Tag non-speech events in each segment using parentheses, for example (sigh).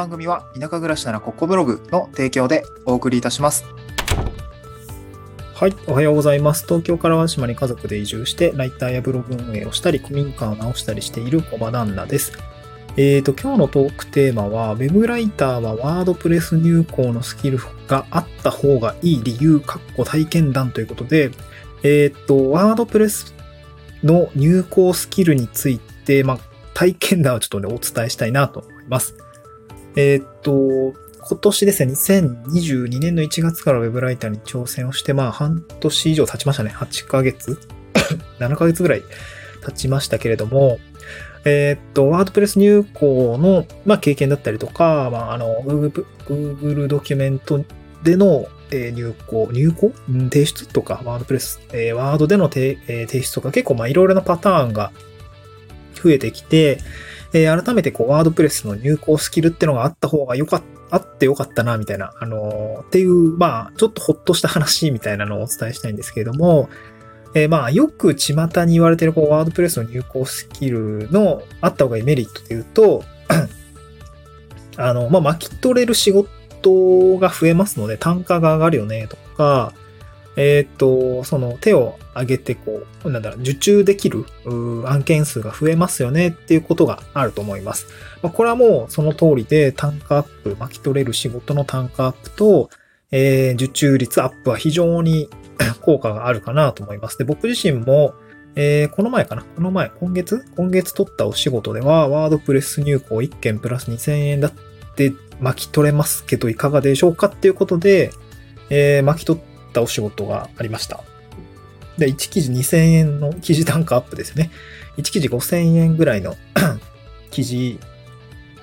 番組は田舎暮らしならここブログの提供でお送りいたします。はい、おはようございます。東京から淡島に家族で移住して、ライターやブログ運営をしたり、古民家を直したりしている小場旦那です。えーと、今日のトークテーマは、ウェブライターはワードプレス入稿のスキルがあった方がいい理由、かっこ体験談ということで、えーと、ワードプレスの入稿スキルについて、まあ、体験談をちょっとね、お伝えしたいなと思います。えーっと、今年ですね、2022年の1月からウェブライターに挑戦をして、まあ半年以上経ちましたね。8ヶ月 (coughs) ?7 ヶ月ぐらい経ちましたけれども、えーっと、ワードプレス入稿の、まあ、経験だったりとか、まあ、あの、Google, ドキュメントでの、えー入稿、入稿、うん提出とか、ワードプレス、えーワードでの提,、えー提出とか、結構まあいろいろなパターンが増えてきて、えー改めてこう、ワードプレスの入稿スキルってのがあった方がよかったあってよかったな、みたいな、あのーっていう、まあ、ちょっとほっとした話みたいなのをお伝えしたいんですけれども、えーまあ、よく巷に言われてる、こう、ワードプレスの入稿スキルのあった方がいいメリットというと、あの、まあ、巻き取れる仕事が増えますので、単価が上がるよね、とか、えっ、と、その手を挙げて、こう、なんだろう、受注できる案件数が増えますよねっていうことがあると思います。まあ、これはもうその通りで単価アップ、巻き取れる仕事の単価アップと、えー受注率アップは非常に (coughs) 効果があるかなと思います。で、僕自身も、えーこの前かなこの前、今月今月取ったお仕事では、ワードプレス入稿1件プラス2000円だって巻き取れますけど、いかがでしょうかっていうことで、えー巻き取ったお仕事がありました。で、1記事2000円の記事単価アップですね。1記事5000円ぐらいの (coughs) 記事、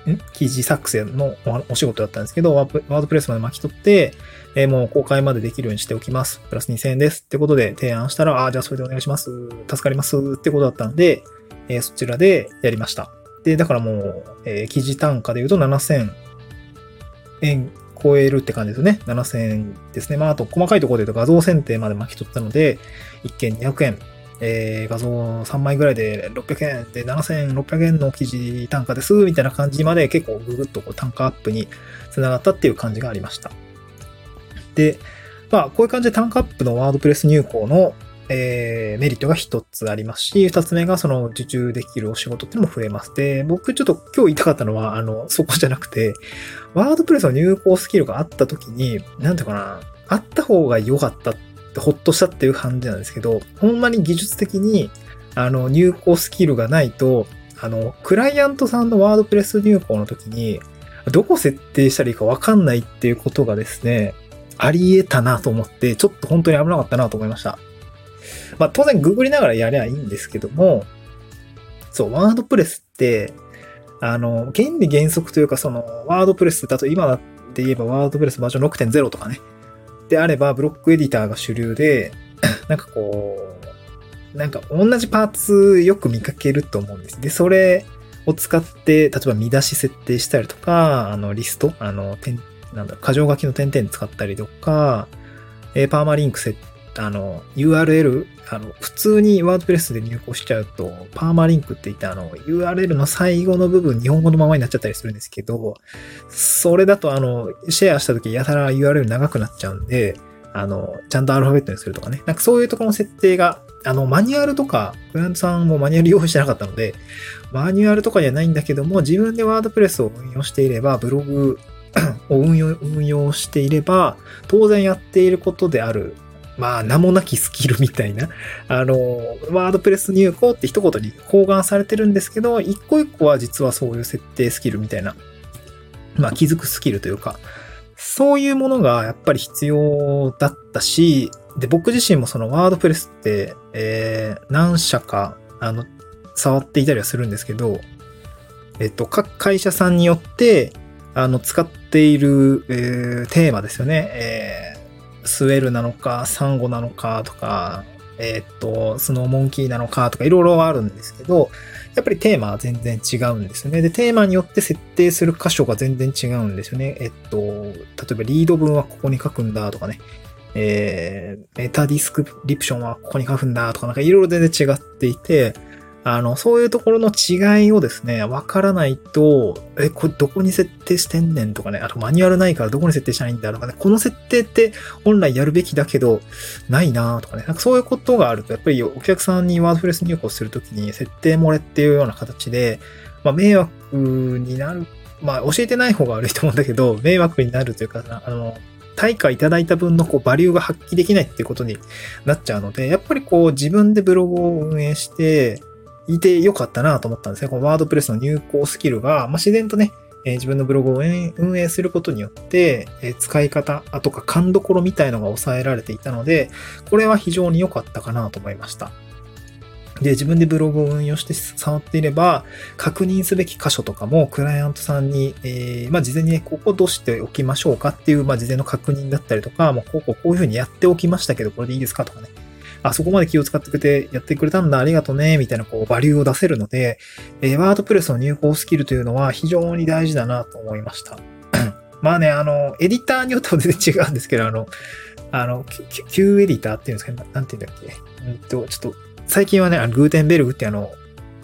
ん？記事作成のお仕事だったんですけど、ワードプレスまで巻き取って、えもう公開までできるようにしておきます。プラス2000円です。ってことで提案したら、ああ、じゃあそれでお願いします。助かります。ってことだったんで、えーそちらでやりました。で、だからもう、えー記事単価で言うと7000円超えるって感じですね。7000ですね。まあ、あと細かいところで言うと画像選定まで巻き取ったので、1件200円、えー画像3枚ぐらいで600円で7600円の記事単価です、みたいな感じまで結構ググッとこう単価アップにつながったっていう感じがありました。で、まあ、こういう感じで単価アップのワードプレス入稿の、えーメリットが一つありますし、二つ目がその受注できるお仕事っていうのも増えます。で、僕ちょっと今日言いたかったのは、あの、そこじゃなくて、ワードプレスの入稿スキルがあった時に、なんていうかな、あった方が良かったって、ほっとしたっていう感じなんですけど、ほんまに技術的に、あの、入稿スキルがないと、あの、クライアントさんのワードプレス入稿の時に、どこ設定したらいいかわかんないっていうことがですね、あり得たなと思って、ちょっと本当に危なかったなと思いました。まあ当然ググりながらやりゃいいんですけども、そう、ワードプレスって、あの、原理原則というか、その、ワードプレスだと今だって言えばワードプレスバージョン6.0とかね。であれば、ブロックエディターが主流で、(coughs) なんかこう、なんか同じパーツよく見かけると思うんです。で、それを使って、例えば見出し設定したりとか、あの、リスト、あの、点、なんだろう、箇条書きの点々使ったりとか、えパーマリンク設定あの、URL、あの、普通にワードプレスで入稿しちゃうと、パーマリンクって言って、あの、URL の最後の部分、日本語のままになっちゃったりするんですけど、それだと、あの、シェアした時やたら URL 長くなっちゃうんで、あの、ちゃんとアルファベットにするとかね。なんかそういうところの設定が、あの、マニュアルとか、クライアントさんもマニュアル用意してなかったので、マニュアルとかじゃないんだけども、自分でワードプレスを運用していれば、ブログ (coughs) を運用、運用していれば、当然やっていることであるまあ、名もなきスキルみたいな、(laughs) あの、ワードプレス入稿って一言に包含されてるんですけど、一個一個は実はそういう設定スキルみたいな、まあ、気づくスキルというか、そういうものがやっぱり必要だったし、で、僕自身もそのワードプレスって、えー、何社か、あの、触っていたりはするんですけど、えっと、各会社さんによって、あの、使っている、えーテーマですよね。えースウェルなのか、サンゴなのかとか、えーっと、スノーモンキーなのかとかいろいろあるんですけど、やっぱりテーマは全然違うんですよね。で、テーマによって設定する箇所が全然違うんですよね。えっと、例えばリード文はここに書くんだとかね。えー、 meta description はここに書くんだとか、なんかいろいろ全然違っていて、あの、そういうところの違いをですね、わからないと、え、これどこに設定してんねんとかね、あとマニュアルないからどこに設定したらいいんだとかね、この設定って本来やるべきだけど、ないなとかね、なんかそういうことがあると、やっぱりお客さんに WordPress 入稿するときに設定漏れっていうような形で、まあ、迷惑になる、まあ、教えてない方が悪いと思うんだけど、迷惑になるというか、あの、対価いただいた分のこうバリューが発揮できないっていうことになっちゃうので、やっぱりこう自分でブログを運営して、いてよかったなと思ったんですね。このワードプレスの入稿スキルが、まあ、自然とね、えー、自分のブログを運営することによって、えー、使い方あとか勘どころみたいのが抑えられていたので、これは非常に良かったかなと思いました。で、自分でブログを運用して触っていれば、確認すべき箇所とかも、クライアントさんに、えー、まあ、事前にね、ここどうしておきましょうかっていう、まあ、事前の確認だったりとか、もうこうここういうふうにやっておきましたけど、これでいいですかとかね。あ、そこまで気を使ってくれてやってくれたんだ、ありがとうね、みたいなこう、バリューを出せるので、え、ワードプレスの入稿スキルというのは非常に大事だなと思いました。(coughs) まあね、あの、エディターによっては全然違うんですけど、あの、あの、Q エディターっていうんですかね、なんて言うんだっけ？うんと、ちょっと、最近はね、グーテンベルグってあの、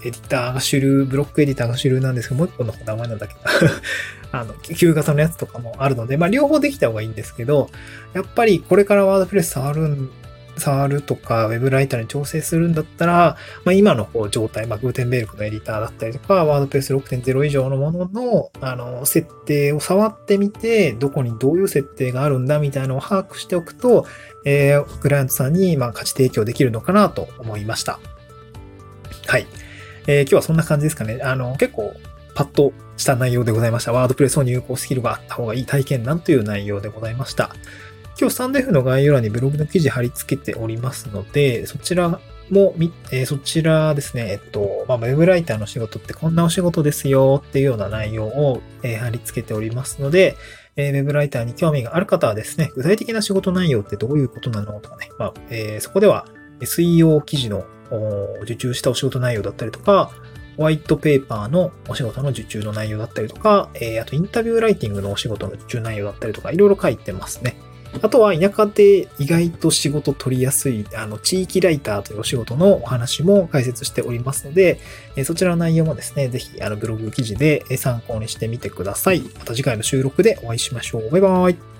エディターが主流、ブロックエディターが主流なんですけど、もう一個の名前なんだけど、(laughs) あの、旧型のやつとかもあるので、まあ両方できた方がいいんですけど、やっぱりこれからワードプレス触るん触るとか、ウェブライターに調整するんだったら、まあ、今のこう状態、まあ、グーテンベルクのエディターだったりとか、ワードプレス6.0以上のものの、あの、設定を触ってみて、どこにどういう設定があるんだみたいなのを把握しておくと、えー、クライアントさんに、まあ、価値提供できるのかなと思いました。はい。えー、今日はそんな感じですかね。あの、結構、パッとした内容でございました。ワードプレスの入稿スキルがあった方がいい体験談という内容でございました。今日スタンド F の概要欄にブログの記事貼り付けておりますので、そちらも、えー、そちらですね、えっと、まあ、ウェブライターの仕事ってこんなお仕事ですよっていうような内容を、えー、貼り付けておりますので、えー、ウェブライターに興味がある方はですね、具体的な仕事内容ってどういうことなのとかね、まあえー、そこでは SEO 記事の受注したお仕事内容だったりとか、ホワイトペーパーのお仕事の受注の内容だったりとか、えー、あとインタビューライティングのお仕事の受注内容だったりとか、いろいろ書いてますね。あとは田舎で意外と仕事取りやすい、あの、地域ライターというお仕事のお話も解説しておりますので、そちらの内容もですね、ぜひ、あの、ブログ記事で参考にしてみてください。また次回の収録でお会いしましょう。バイバイ。